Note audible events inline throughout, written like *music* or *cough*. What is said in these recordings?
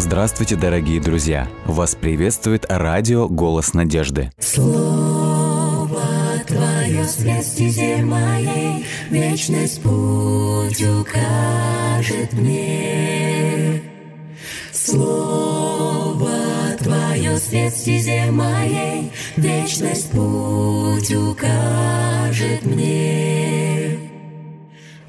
Здравствуйте, дорогие друзья! Вас приветствует радио «Голос надежды». Слово Твое свет стезе моей, Вечность путь укажет мне. Слово Твое свет стезе моей, Вечность путь укажет мне.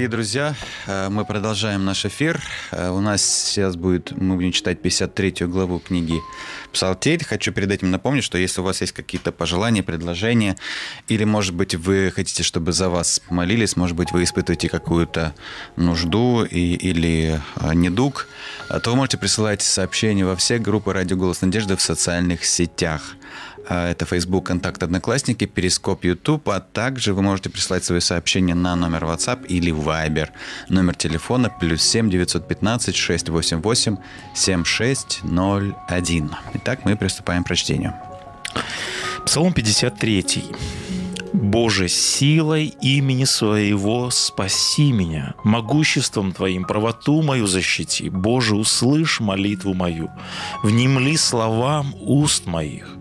Дорогие друзья, э, мы продолжаем наш эфир. Э, У нас сейчас будет, мы будем читать 53 главу книги Псалтирь. Хочу перед этим напомнить, что если у вас есть какие-то пожелания, предложения, или, может быть, вы хотите, чтобы за вас молились, может быть, вы испытываете какую-то нужду и, или э, недуг, то вы можете присылать сообщения во все группы «Радио Голос Надежды» в социальных сетях. Э, Это Facebook, Контакт, Одноклассники, Перископ, YouTube, а также вы можете прислать свои сообщения на номер WhatsApp или Viber. Номер телефона плюс 7 915 688 7601. Итак, мы приступаем к прочтению. Псалом 53. «Боже, силой имени Своего спаси меня, могуществом Твоим правоту мою защити. Боже, услышь молитву мою, внемли словам уст моих.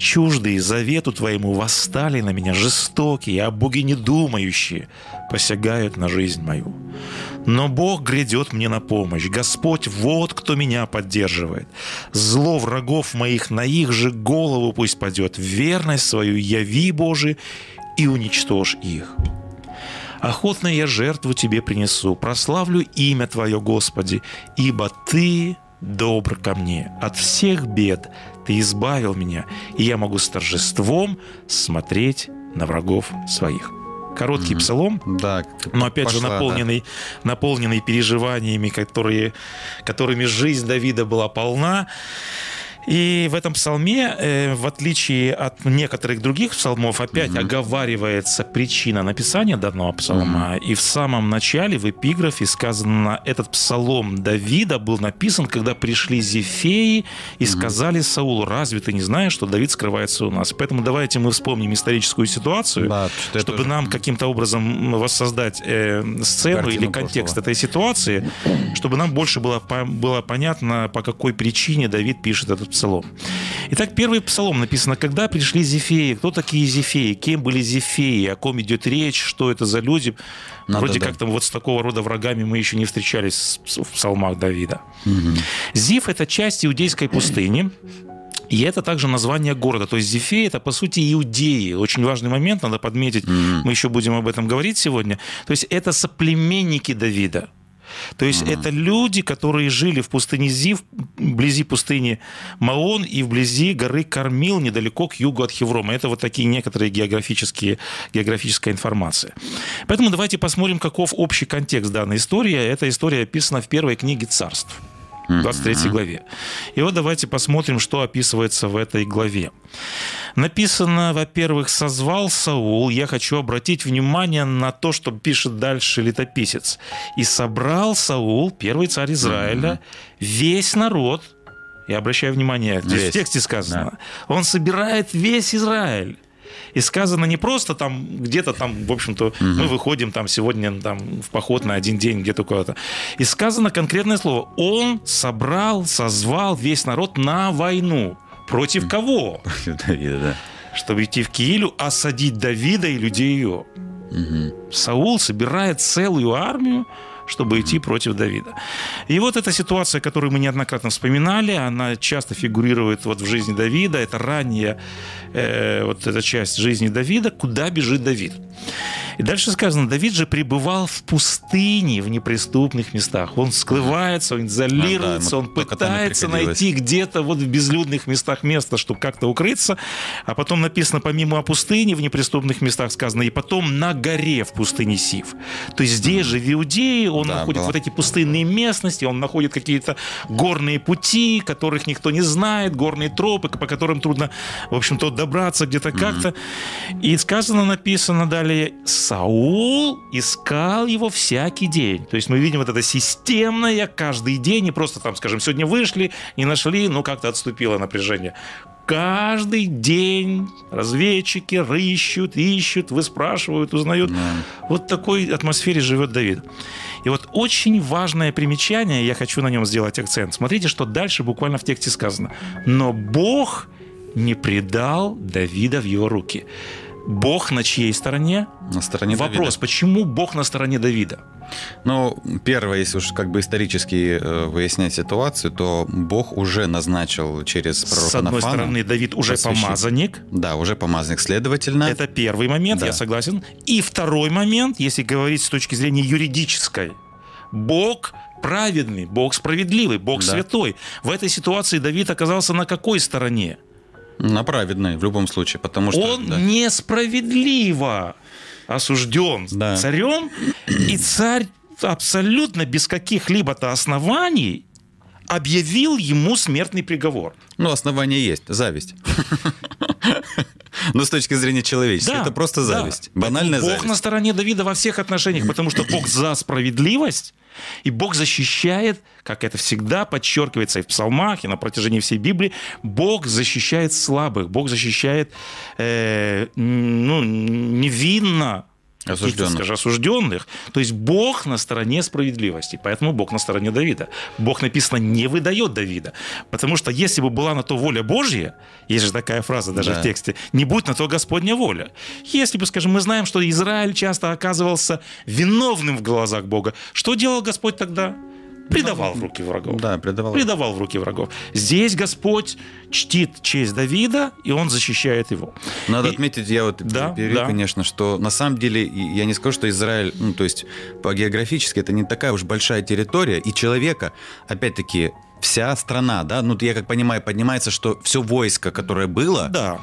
Чуждые завету Твоему восстали на меня жестокие, а боги недумающие посягают на жизнь мою. Но Бог грядет мне на помощь. Господь, вот кто меня поддерживает. Зло врагов моих на их же голову пусть падет. Верность свою яви, Боже, и уничтожь их. Охотно я жертву Тебе принесу, прославлю имя Твое, Господи, ибо Ты добр ко мне. От всех бед Ты избавил меня, и я могу с торжеством смотреть на врагов своих. Короткий псалом, Да, но опять же пошла, да. наполненный, наполненный переживаниями, которые, которыми жизнь Давида была полна. И в этом псалме, э, в отличие от некоторых других псалмов, опять оговаривается причина написания данного псалма. И в самом начале, в эпиграфе сказано, этот псалом Давида был написан, когда пришли Зефеи и сказали Саулу, разве ты не знаешь, что Давид скрывается у нас? Поэтому давайте мы вспомним историческую ситуацию, Да, чтобы уже- нам каким-то образом воссоздать э, сцену Картину или контекст прошлого. этой ситуации, чтобы нам больше было, по- было понятно, по какой причине Давид пишет этот псалом. Итак, первый псалом написано, когда пришли Зефеи, кто такие Зефеи, кем были Зефеи, о ком идет речь, что это за люди. Надо, Вроде да. как там вот с такого рода врагами мы еще не встречались в псалмах Давида. Зиф – это часть иудейской пустыни, и это также название города. То есть Зефея – это, по сути, иудеи. Очень важный момент, надо подметить. Мы еще будем об этом говорить сегодня. То есть это соплеменники Давида. То есть это люди, которые жили в пустыне Зив, вблизи пустыни Маон и вблизи горы Кормил, недалеко к югу от Хеврома. Это вот такие некоторые географические, географическая информация. Поэтому давайте посмотрим, каков общий контекст данной истории. Эта история описана в первой книге царств. В 23 главе. И вот давайте посмотрим, что описывается в этой главе. Написано, во-первых, «созвал Саул». Я хочу обратить внимание на то, что пишет дальше летописец. «И собрал Саул, первый царь Израиля, весь народ». Я обращаю внимание, здесь Весь. в тексте сказано. Он собирает весь Израиль. И сказано не просто там где-то там, в общем-то, мы выходим там сегодня там в поход на один день где-то куда-то. И сказано конкретное слово. Он собрал, созвал весь народ на войну. Против кого? *laughs* Давида, да. Чтобы идти в Киилю, осадить Давида и людей ее. Саул собирает целую армию, чтобы идти против Давида. И вот эта ситуация, которую мы неоднократно вспоминали, она часто фигурирует вот в жизни Давида. Это ранняя э, вот эта часть жизни Давида, куда бежит Давид. И дальше сказано, Давид же пребывал в пустыне, в неприступных местах. Он скрывается, он изолируется, он только там и пытается найти где-то вот в безлюдных местах место, чтобы как-то укрыться. А потом написано, помимо о пустыне, в неприступных местах сказано, и потом на горе в пустыне Сив. То есть здесь же в Иудее он Да, находит было. вот эти пустынные местности, он находит какие-то горные пути, которых никто не знает, горные тропы, по которым трудно, в общем-то, добраться где-то как-то. И сказано, написано далее, Саул искал его всякий день. То есть мы видим вот это системное каждый день, не просто там, скажем, сегодня вышли, не нашли, ну как-то отступило напряжение. Каждый день разведчики рыщут, ищут, выспрашивают, узнают. Вот в такой атмосфере живет Давид. И вот очень важное примечание, я хочу на нем сделать акцент. Смотрите, что дальше буквально в тексте сказано. Но Бог не предал Давида в его руки. Бог на чьей стороне? На стороне Вопрос, Давида. почему Бог на стороне Давида? Ну, первое, если уж как бы исторически э, выяснять ситуацию, то Бог уже назначил через пророка С одной Нафана- стороны, Давид уже помазанник. Да, уже помазанник, следовательно. Это первый момент, Да. я согласен. И второй момент, если говорить с точки зрения юридической. Бог праведный, Бог справедливый, Бог Да. святой. В этой ситуации Давид оказался на какой стороне? На праведной в любом случае, потому что... Он да. несправедливо осужден Да. царем, и царь абсолютно без каких-либо-то оснований объявил ему смертный приговор. Ну, основание есть. Зависть. Но с точки зрения человеческой, Да, это просто да. зависть. Банальная Бог зависть. на стороне Давида во всех отношениях, потому что Бог за справедливость, и Бог защищает, как это всегда подчеркивается и в псалмах, и на протяжении всей Библии, Бог защищает слабых, Бог защищает э, ну, невинно Осужденных. скажем, осужденных. То есть Бог на стороне справедливости, поэтому Бог на стороне Давида. Бог, написано, не выдает Давида. Потому что если бы была на то воля Божья, есть же такая фраза даже Да. в тексте, не будь на то Господня воля. Если бы, скажем, мы знаем, что Израиль часто оказывался виновным в глазах Бога, что делал Господь тогда? Предавал в руки врагов. Да, предавал. Предавал в руки врагов. Здесь Господь чтит честь Давида, и он защищает его. Надо И- отметить, я вот Да, перебью, да. конечно, что на самом деле, я не скажу, что Израиль, ну, то есть по географически это не такая уж большая территория, и человека, опять-таки, вся страна, да, ну, я как понимаю, поднимается, что все войско, которое было, Да.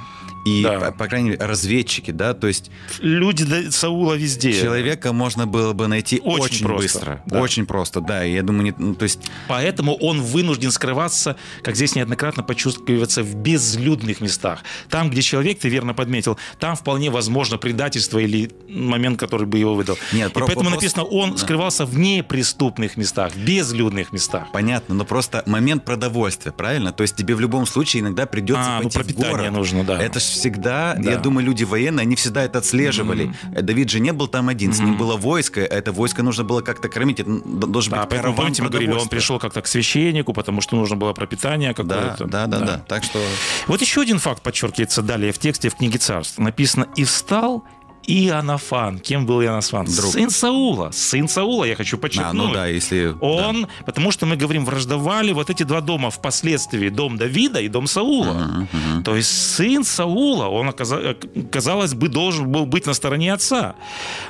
и, да. по, по крайней мере, разведчики, да, то есть Люди да- Саула везде. человека можно было бы найти Очень очень, просто, быстро, да. очень просто, да, и я думаю, не, ну, то есть Поэтому он вынужден скрываться, как здесь неоднократно почувствуется, в безлюдных местах. Там, где человек, ты верно подметил, там вполне возможно предательство или момент, который бы его выдал. Нет, И про- поэтому вопрос- написано, он да. скрывался в неприступных местах, в безлюдных местах. Понятно, но просто момент продовольствия, правильно? То есть тебе в любом случае иногда придется А, ну, пойти в пропитание город. нужно, да. Это ж всегда, Да. я думаю, люди военные, они всегда это отслеживали. Э, Давид же не был там один, с ним было войско, а это войско нужно было как-то кормить, это должен Да, быть поэтому, помните, мы говорили, он пришел как-то к священнику, потому что нужно было пропитание Да, какое-то. да, да, да, Так что Вот еще один факт подчеркивается далее в тексте в книге царств. Написано «И встал Иоаннафан». Кем был Иоаннафан? Друг. Сын Саула. Сын Саула, я хочу а, подчеркнуть. ну да, если Он, потому что мы говорим, враждовали вот эти два дома впоследствии, дом Давида и дом Саула. То есть сын Саула, он, оказа- казалось бы, должен был быть на стороне отца.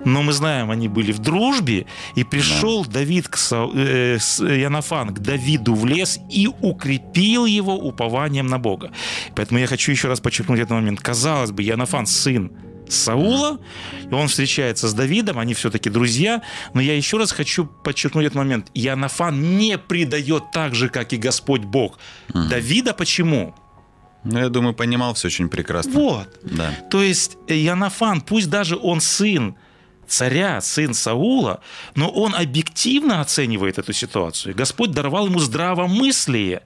Но мы знаем, они были в дружбе, и пришел Давид, к Са- э, Иоаннафан к Давиду в лес и укрепил его упованием на Бога. Поэтому я хочу еще раз подчеркнуть этот момент. Казалось бы, Иоаннафан сын Саула, и он встречается с Давидом, они все-таки друзья, но я еще раз хочу подчеркнуть этот момент. Иоаннафан не предает так же, как и Господь Бог. Давида почему? Ну, я думаю, понимал все очень прекрасно. Вот. Да. То есть Иоаннафан, пусть даже он сын царя, сын Саула, но он объективно оценивает эту ситуацию. Господь даровал ему здравомыслие.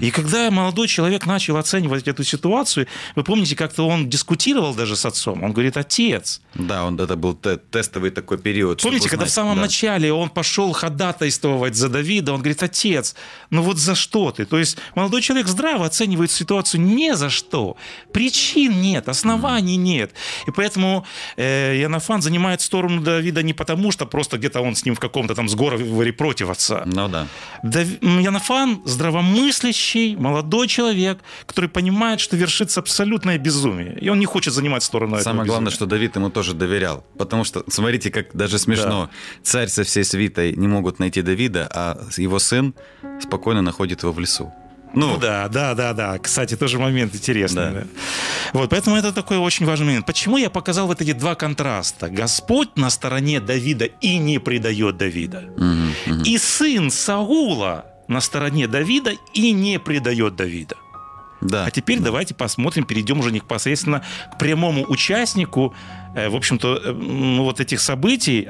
И когда молодой человек начал оценивать эту ситуацию, вы помните, как-то он дискутировал даже с отцом. Он говорит, отец. Да, он, это был те- тестовый такой период. Помните, когда в узнать, самом да. начале он пошел ходатайствовать за Давида, он говорит, отец, ну вот за что ты? То есть молодой человек здраво оценивает ситуацию не за что. Причин нет, оснований нет. И поэтому э, Иоаннафан занимает сторону Давида не потому, что просто где-то он с ним в каком-то там сговоре против отца. Ну да. Дав- м, Янафан здравомыслящий, молодой человек, который понимает, что вершится абсолютное безумие. И он не хочет занимать сторону этого Самое главное, что Давид ему тоже доверял. Потому что, смотрите, как даже смешно. Царь со всей свитой не могут найти Давида, а его сын спокойно находит его в лесу. Ну, Ну да, да, да, да. Кстати, тоже момент интересный. Да. да. Вот, поэтому это такой очень важный момент. Почему я показал вот эти два контраста? Господь на стороне Давида и не предает Давида. мгм, мгм. И сын Саула на стороне Давида и не предает Давида. да. А теперь давайте посмотрим, перейдем уже непосредственно к прямому участнику, э, в общем-то, э, ну, вот этих событий,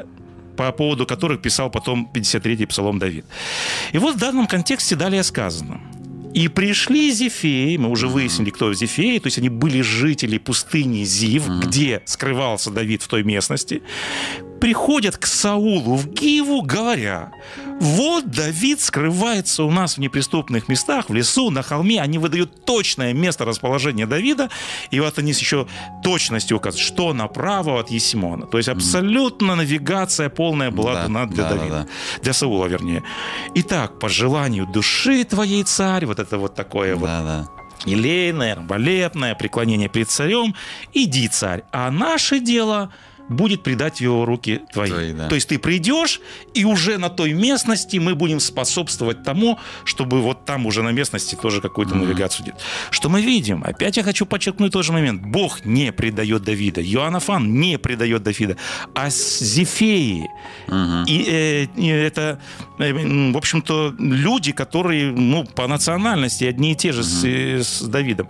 по поводу которых писал потом 53-й псалом Давид. И вот в данном контексте далее сказано. «И пришли Зефеи», мы уже выяснили, кто Зефеи, то есть они были жители пустыни Зив, где скрывался Давид в той местности, приходят к Саулу в Гиву, говоря, вот Давид скрывается у нас в неприступных местах, в лесу, на холме. Они выдают точное место расположения Давида, и вот они с еще точностью указывают, что направо от Есимона. То есть абсолютно навигация полная была Да, дана для да, да, Давида. да. Для Саула, вернее. Итак, по желанию души твоей, царь, вот это вот такое вот Да, да. елейное, арбалетное, преклонение перед царем, иди, царь, а наше дело будет предать в его руки твои. Твои, да. То есть ты придешь, и уже на той местности мы будем способствовать тому, чтобы вот там уже на местности тоже какую-то навигацию делать. Что мы видим? Опять я хочу подчеркнуть тот же момент. Бог не предает Давида. Иоаннафан не предает Давида. А Зефеи Мгм. и, э, это, э, в общем-то, люди, которые ну, по национальности одни и те же с, э, с Давидом,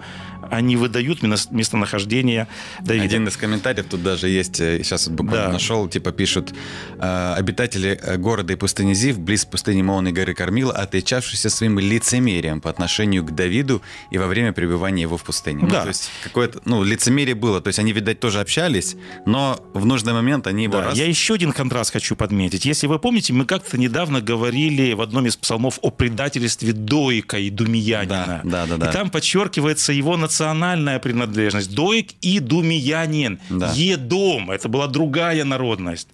они выдают место- местонахождение Давида. Один из комментариев тут даже есть, сейчас буквально Да. нашел, типа пишут, э, обитатели э, города и пустыни Зив, близ пустыни Моон и горы Кормила, отличавшиеся своим лицемерием по отношению к Давиду и во время пребывания его в пустыне. Ну, Да. то есть какое-то, ну, лицемерие было, то есть они, видать, тоже общались, но в нужный момент они его Да, раз... Я еще один контраст хочу подметить. Если вы помните, мы как-то недавно говорили в одном из псалмов о предательстве Доика и Думиянина. Да, да, да, да. И там подчеркивается его национальная принадлежность. Доик и Думиянин. Да. Едом. Это была другая народность.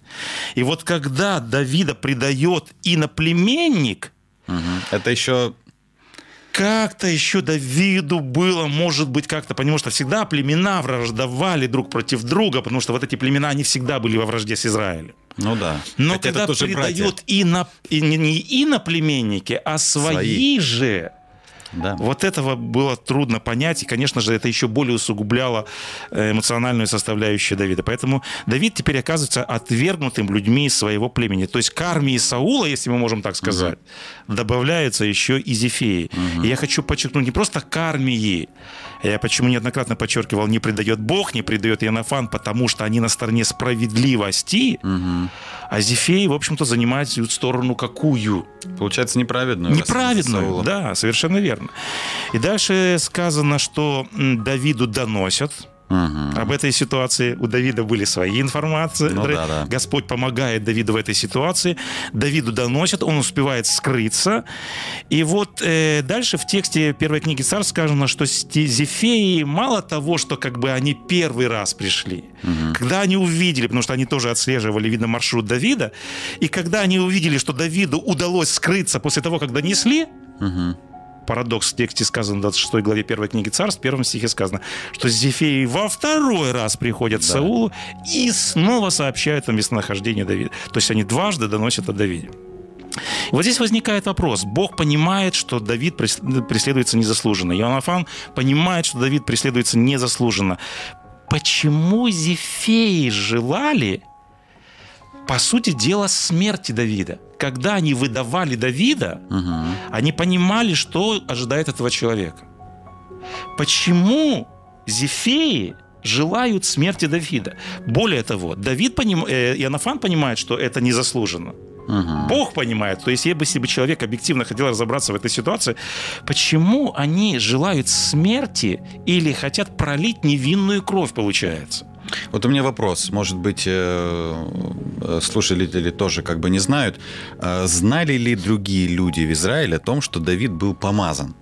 И вот когда Давида предает иноплеменник, Мгм. Это еще как-то еще Давиду было, может быть, как-то, потому что всегда племена враждовали друг против друга, потому что вот эти племена, они всегда были во вражде с Израилем. Ну да. Но Хотя когда предают ино, и не, не иноплеменники, а свои, Свои. же, Да. вот этого было трудно понять, и, конечно же, это еще более усугубляло э, эмоциональную составляющую Давида. Поэтому Давид теперь оказывается отвергнутым людьми своего племени. То есть к армии Саула, если мы можем так сказать, добавляются еще и Зефеи. И я хочу подчеркнуть не просто к армии, я почему неоднократно подчеркивал, не предает Бог, не предает Янафан, потому что они на стороне справедливости, Мгм. а Зефеи, в общем-то, занимают свою сторону какую? Получается неправедную. Неправедную, да, совершенно верно. И дальше сказано, что Давиду доносят Мгм. об этой ситуации. У Давида были свои информации. Ну да, да. Господь помогает Давиду в этой ситуации. Давиду доносят, он успевает скрыться. И вот э, дальше в тексте первой книги Царств сказано, что Зефеи мало того, что как бы они первый раз пришли, когда они увидели, потому что они тоже отслеживали, видно, маршрут Давида, и когда они увидели, что Давиду удалось скрыться после того, как донесли, Мгм. Парадокс в тексте сказан в 26 главе первой книги Царств, в первом стихе сказано, что Зефеи во второй раз приходят к Да. Саулу и снова сообщают о местонахождении Давида. То есть они дважды доносят о Давиде. Вот здесь возникает вопрос. Бог понимает, что Давид прес- преследуется незаслуженно. Иоаннафан понимает, что Давид преследуется незаслуженно. почему Зефеи желали, по сути дела, смерти Давида. Когда они выдавали Давида, Мгм. они понимали, что ожидает этого человека. Почему Зефеи желают смерти Давида? Более того, Давид поним... э, Иоаннафан понимает, что это незаслуженно. Мгм. Бог понимает. То есть, если бы человек объективно хотел разобраться в этой ситуации, почему они желают смерти или хотят пролить невинную кровь, получается? Вот у меня вопрос. Может быть, э, э, слушатели тоже как бы не знают. Э, Знали ли другие люди в Израиле о том, что Давид был помазан?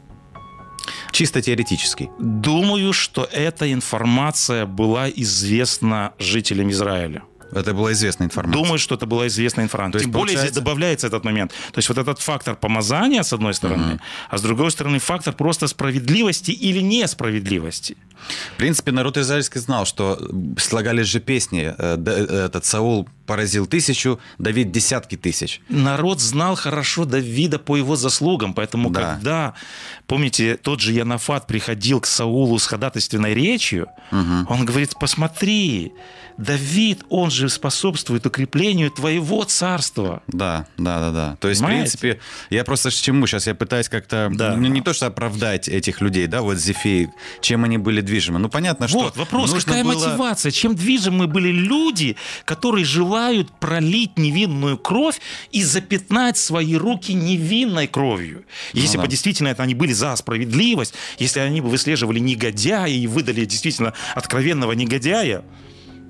Чисто теоретически. Думаю, что эта информация была известна жителям Израиля. Это была известная информация. Думаю, что это была известная информация. То есть, Тем более здесь получается- добавляется этот момент. То есть вот этот фактор помазания, с одной стороны, а с другой стороны фактор просто справедливости или несправедливости. В принципе, народ израильский знал, что слагались же песни. э, э, Этот Саул поразил тысячу, Давид десятки тысяч. Народ знал хорошо Давида по его заслугам, поэтому Да. когда, помните, тот же Янафат приходил к Саулу с ходатайственной речью, он говорит, посмотри, Давид, он же способствует укреплению твоего царства. Да, да, да, да. То есть, Понимаете? в принципе, я просто к чему сейчас я пытаюсь как-то, Да. ну не то что оправдать этих людей, да, вот Зефеи, чем они были движимы. Ну понятно, что Вот вопрос, какая было- мотивация? Чем движимы были люди, которые желают пролить невинную кровь и запятнать свои руки невинной кровью? Если Ну бы да. действительно это они были за справедливость, если они бы выслеживали негодяя и выдали действительно откровенного негодяя,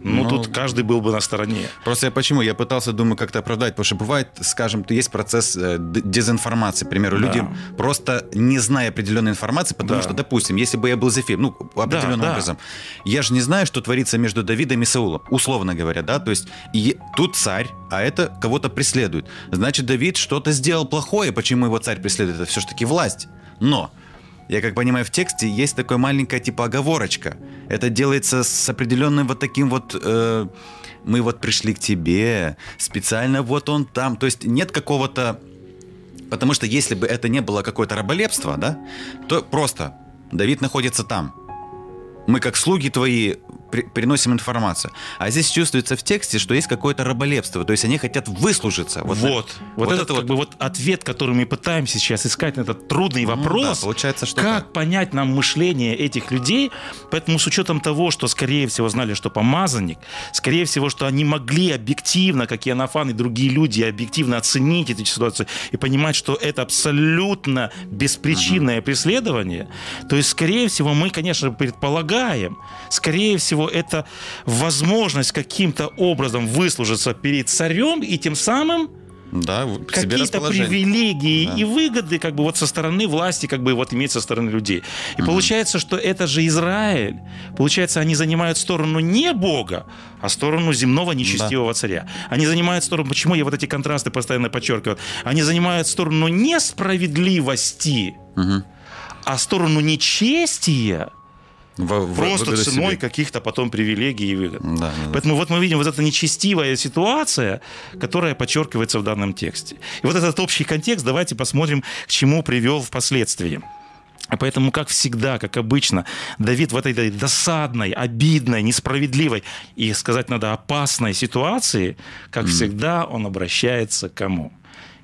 ну, Ну, тут каждый был бы на стороне. Просто я почему? Я пытался, думаю, как-то оправдать, потому что бывает, скажем, есть процесс э, дезинформации. К примеру, Да. люди просто не зная определенной информации, потому Да. что, допустим, если бы я был Зефир, ну, определенным да. образом, я же не знаю, что творится между Давидом и Саулом, условно говоря, да, то есть и тут царь, а это кого-то преследует. Значит, Давид что-то сделал плохое, почему его царь преследует? Это все-таки власть. Но я как понимаю, в тексте есть такая маленькая типа оговорочка. Это делается с определенным вот таким вот... э, мы вот пришли к тебе, специально вот он там. То есть нет какого-то... Потому что если бы это не было какое-то раболепство, да, то просто Давид находится там. Мы как слуги твои при- приносим информацию. А здесь чувствуется в тексте, что есть какое-то раболепство. То есть они хотят выслужиться. Вот, на- вот, этот как бы вот ответ, который мы пытаемся сейчас искать на этот трудный Ну вопрос. да, получается, что как так. понять нам мышление этих людей? Поэтому с учетом того, что скорее всего знали, что помазанник, скорее всего, что они могли объективно, как и Анафан и другие люди, объективно оценить эту ситуацию и понимать, что это абсолютно беспричинное преследование, то есть, скорее всего, мы, конечно, предполагаем, скорее всего, это возможность каким-то образом выслужиться перед царем и тем самым Да, какие-то привилегии Да. и выгоды как бы вот со стороны власти как бы вот иметь со стороны людей. И получается, что это же Израиль. Получается, они занимают сторону не Бога, а сторону земного нечестивого царя. Они занимают сторону, почему я вот эти контрасты постоянно подчеркиваю, они занимают сторону несправедливости, Мгм. а сторону нечестия в- просто выгоду ценой себе. каких-то потом привилегий и выгод. Да, да, да. Поэтому вот мы видим вот эта нечестивая ситуация, которая подчеркивается в данном тексте. И вот этот общий контекст давайте посмотрим, к чему привел впоследствии. Поэтому, как всегда, как обычно, Давид в этой досадной, обидной, несправедливой и, сказать надо, опасной ситуации, как всегда, он обращается к кому?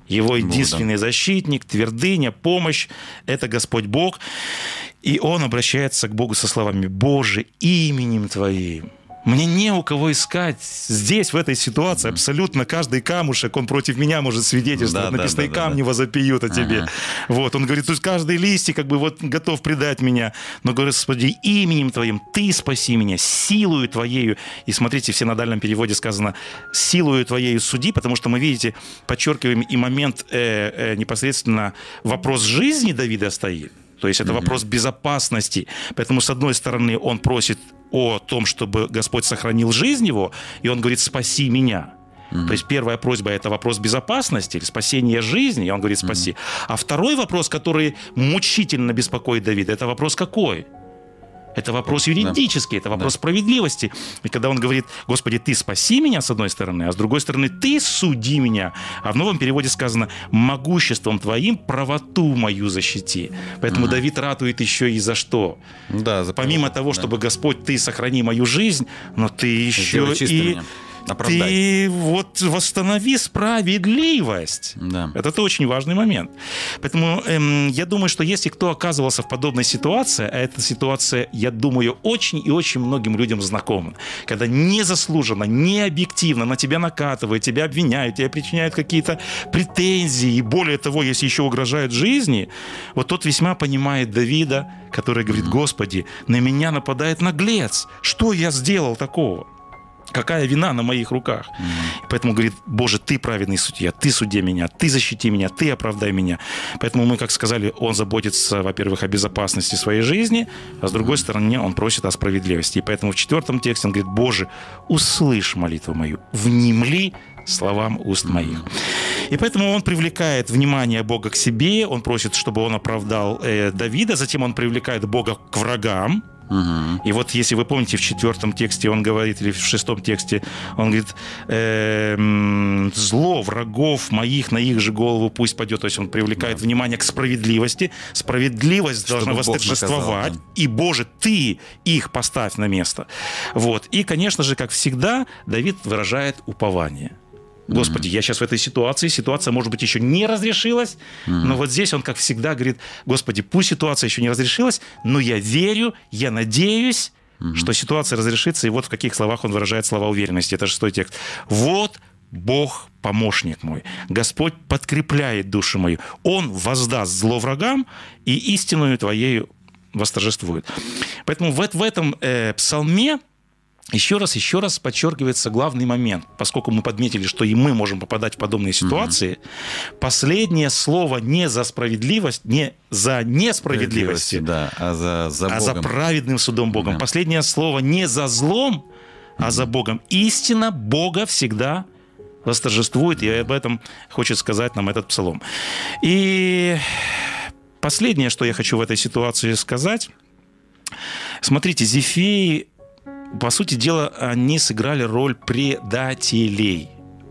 Его единственный защитник, твердыня, помощь – это Господь Бог. И он обращается к Богу со словами «Боже, именем Твоим». Мне не у кого искать. Здесь, в этой ситуации, абсолютно каждый камушек, он против меня может свидетельствовать. Да, Написано, да, и да, камни да. возопьют о тебе. Ага. Вот, он говорит, то есть каждый листик как бы вот готов предать меня. Но говорит, Господи, именем Твоим Ты спаси меня, силою Твоею. И смотрите, в синодальном переводе сказано, силою Твоею суди, потому что мы, видите, подчеркиваем и момент э, э, непосредственно вопрос жизни Давида стоит. То есть это вопрос безопасности. Поэтому, с одной стороны, он просит о том, чтобы Господь сохранил жизнь его, и он говорит, спаси меня. То есть первая просьба это вопрос безопасности или спасения жизни, и он говорит спаси. А второй вопрос, который мучительно беспокоит Давида, это вопрос какой? Это вопрос юридический, это вопрос справедливости. И когда он говорит, Господи, ты спаси меня, с одной стороны, а с другой стороны, ты суди меня. А в новом переводе сказано, могуществом твоим правоту мою защити. Поэтому Давид ратует еще и за что? Да, за Помимо того, да. чтобы Господь, ты сохрани мою жизнь, но ты еще и меня. Оправдай. ты вот восстанови справедливость. Да. Это очень важный момент. Поэтому эм, я думаю, что если кто оказывался в подобной ситуации, а эта ситуация, я думаю, очень и очень многим людям знакома, когда незаслуженно, не объективно на тебя накатывают, тебя обвиняют, тебе причиняют какие-то претензии, и более того, если еще угрожают жизни, вот тот весьма понимает Давида, который говорит, Господи, на меня нападает наглец, что я сделал такого? Какая вина на моих руках? И Поэтому говорит, Боже, ты праведный судья, ты суди меня, ты защити меня, ты оправдай меня. Поэтому мы, как сказали, он заботится, во-первых, о безопасности своей жизни, а с другой стороны, он просит о справедливости. И поэтому в четвертом тексте он говорит, Боже, услышь молитву мою, внемли словам уст моих. И поэтому он привлекает внимание Бога к себе, он просит, чтобы он оправдал э, Давида, затем он привлекает Бога к врагам, Мгм. и вот если вы помните, в четвертом тексте он говорит, или в шестом тексте, он говорит, эм, зло врагов моих на их же голову пусть пойдет. То есть он привлекает внимание к справедливости. Справедливость Чтобы должна восторжествовать. наказал, И, Боже, ты их поставь на место. Вот. И, конечно же, как всегда, Давид выражает упование. Господи, я сейчас в этой ситуации, ситуация, может быть, еще не разрешилась, но вот здесь он, как всегда, говорит, Господи, пусть ситуация еще не разрешилась, но я верю, я надеюсь, что ситуация разрешится, и вот в каких словах он выражает слова уверенности. Это шестой текст. Вот Бог помощник мой. Господь подкрепляет душу мою. Он воздаст зло врагам, и истинную твоею восторжествует. Поэтому в, эт- в этом э, псалме еще раз, еще раз подчеркивается главный момент, поскольку мы подметили, что и мы можем попадать в подобные ситуации. Последнее слово не за справедливость, не за несправедливостью, Да, а за, за а за праведным судом Богом. Да. Последнее слово не за злом, а за Богом. Истина Бога всегда восторжествует, и об этом хочет сказать нам этот псалом. И последнее, что я хочу в этой ситуации сказать. Смотрите, Зефеи, по сути дела, они сыграли роль предателей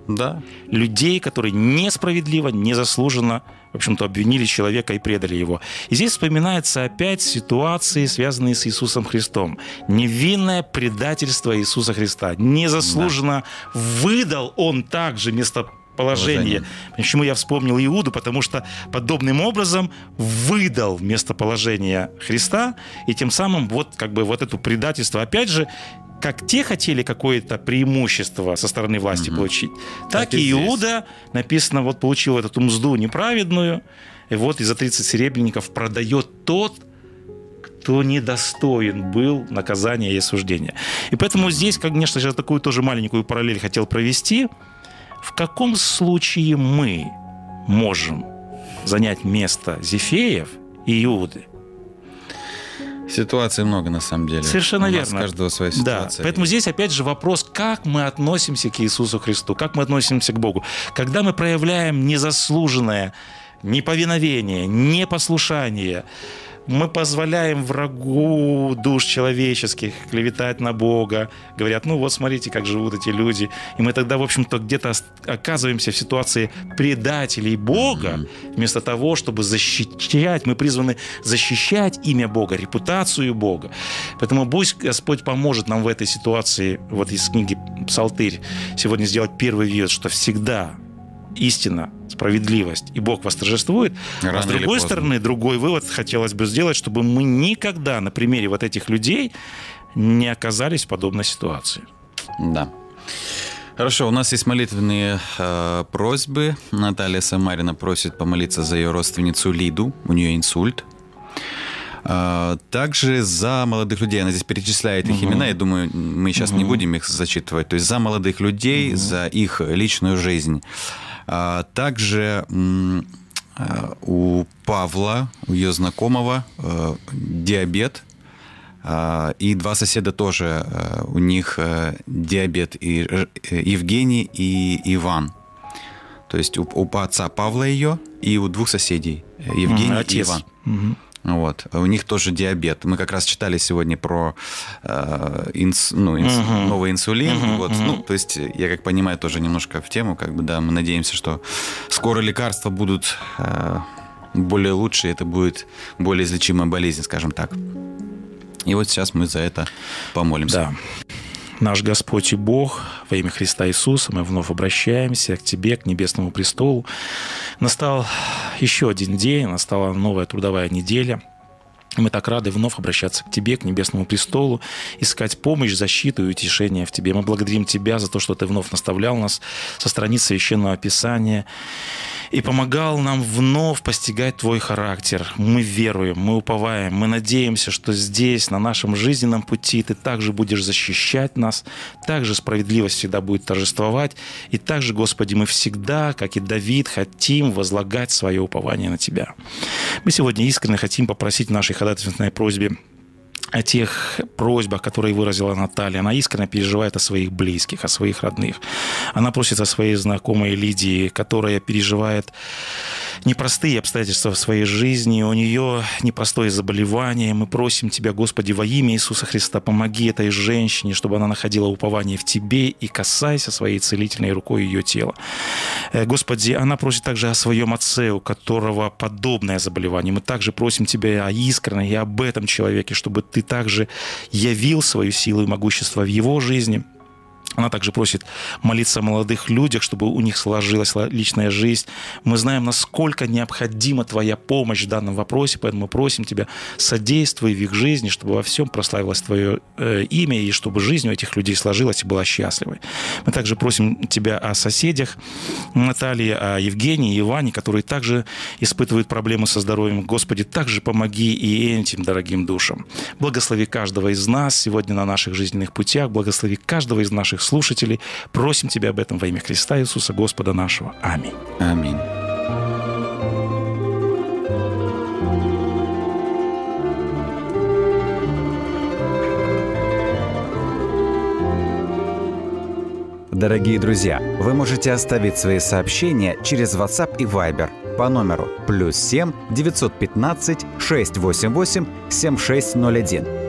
Да. людей, которые несправедливо, незаслуженно, в общем-то, обвинили человека и предали его. И здесь вспоминаются опять ситуации, связанные с Иисусом Христом. Невинное предательство Иисуса Христа. Незаслуженно выдал он также местоположение. Положение. Почему я вспомнил Иуду? Потому что подобным образом выдал местоположение Христа, и тем самым вот как бы вот это предательство, опять же, как те хотели какое-то преимущество со стороны власти получить, так, Так и и здесь. Иуда, написано, вот получил вот эту мзду неправедную, и вот и за 30 серебряников продает тот, кто недостоин был наказания и осуждения. И поэтому здесь, конечно же, такую тоже маленькую параллель хотел провести. В каком случае мы можем занять место Зефеев и Иуды? Ситуаций много на самом деле. Совершенно У нас верно. У каждого своя Да, ситуация. поэтому здесь опять же вопрос, как мы относимся к Иисусу Христу, как мы относимся к Богу. Когда мы проявляем незаслуженное неповиновение, непослушание, мы позволяем врагу душ человеческих клеветать на Бога, говорят, ну вот смотрите, как живут эти люди. И мы тогда, в общем-то, где-то оказываемся в ситуации предателей Бога, вместо того, чтобы защищать, мы призваны защищать имя Бога, репутацию Бога. Поэтому пусть Господь поможет нам в этой ситуации, вот из книги Псалтырь, сегодня сделать первый вид, что всегда истина, справедливость и Бог восторжествует. Рано а с другой стороны, другой вывод хотелось бы сделать, чтобы мы никогда на примере вот этих людей не оказались в подобной ситуации. Да. Хорошо, у нас есть молитвенные э, просьбы. Наталья Самарина просит помолиться за ее родственницу Лиду. У нее инсульт. Э, Также за молодых людей, она здесь перечисляет их имена, я думаю, мы сейчас не будем их зачитывать. То есть за молодых людей, за их личную жизнь. А Также э, у Павла, у ее знакомого, э, диабет. А, И два соседа тоже, э, у них э, диабет, и Евгений и Иван. То есть у, у отца Павла ее и у двух соседей, Евгений Мгм, и. Иван. Мгм. Вот. У них тоже диабет. Мы как раз читали сегодня про э, инс, ну, инс, угу. новый инсулин. Угу, вот. угу. Ну, то есть, я как понимаю, тоже немножко в тему. Как бы, да, мы надеемся, что скоро лекарства будут э, более лучшие, это будет более излечимая болезнь, скажем так. И вот сейчас мы за это помолимся. Да. Наш Господь и Бог, во имя Христа Иисуса, мы вновь обращаемся к Тебе, к Небесному престолу. Настал еще один день, настала новая трудовая неделя – мы так рады вновь обращаться к Тебе, к Небесному престолу, искать помощь, защиту и утешение в Тебе. Мы благодарим Тебя за то, что Ты вновь наставлял нас со страниц Священного Писания и помогал нам вновь постигать Твой характер. Мы веруем, мы уповаем, мы надеемся, что здесь, на нашем жизненном пути, Ты также будешь защищать нас, также справедливость всегда будет торжествовать, и также, Господи, мы всегда, как и Давид, хотим возлагать свое упование на Тебя. Мы сегодня искренне хотим попросить в нашей ходатайственной просьбе о тех просьбах, которые выразила Наталья. Она искренне переживает о своих близких, о своих родных. Она просит о своей знакомой Лидии, которая переживает непростые обстоятельства в своей жизни, у нее непростое заболевание. Мы просим Тебя, Господи, во имя Иисуса Христа, помоги этой женщине, чтобы она находила упование в Тебе и касайся своей целительной рукой ее тела. Э, Господи, она просит также о своем отце, у которого подобное заболевание. Мы также просим Тебя о искренне и об этом человеке, чтобы Ты также явил свою силу и могущество в его жизни – она также просит молиться о молодых людях, чтобы у них сложилась личная жизнь. Мы знаем, насколько необходима Твоя помощь в данном вопросе, поэтому мы просим Тебя, содействуй в их жизни, чтобы во всем прославилось Твое э, имя, и чтобы жизнь у этих людей сложилась и была счастливой. Мы также просим Тебя о соседях Натальи, о Евгении и Иване, которые также испытывают проблемы со здоровьем. Господи, также помоги и этим дорогим душам. Благослови каждого из нас сегодня на наших жизненных путях, благослови каждого из наших слушателей. Просим Тебя об этом во имя Христа Иисуса, Господа нашего. Аминь. Аминь. Дорогие друзья, вы можете оставить свои сообщения через WhatsApp и Viber по номеру плюс 7 915 688 7601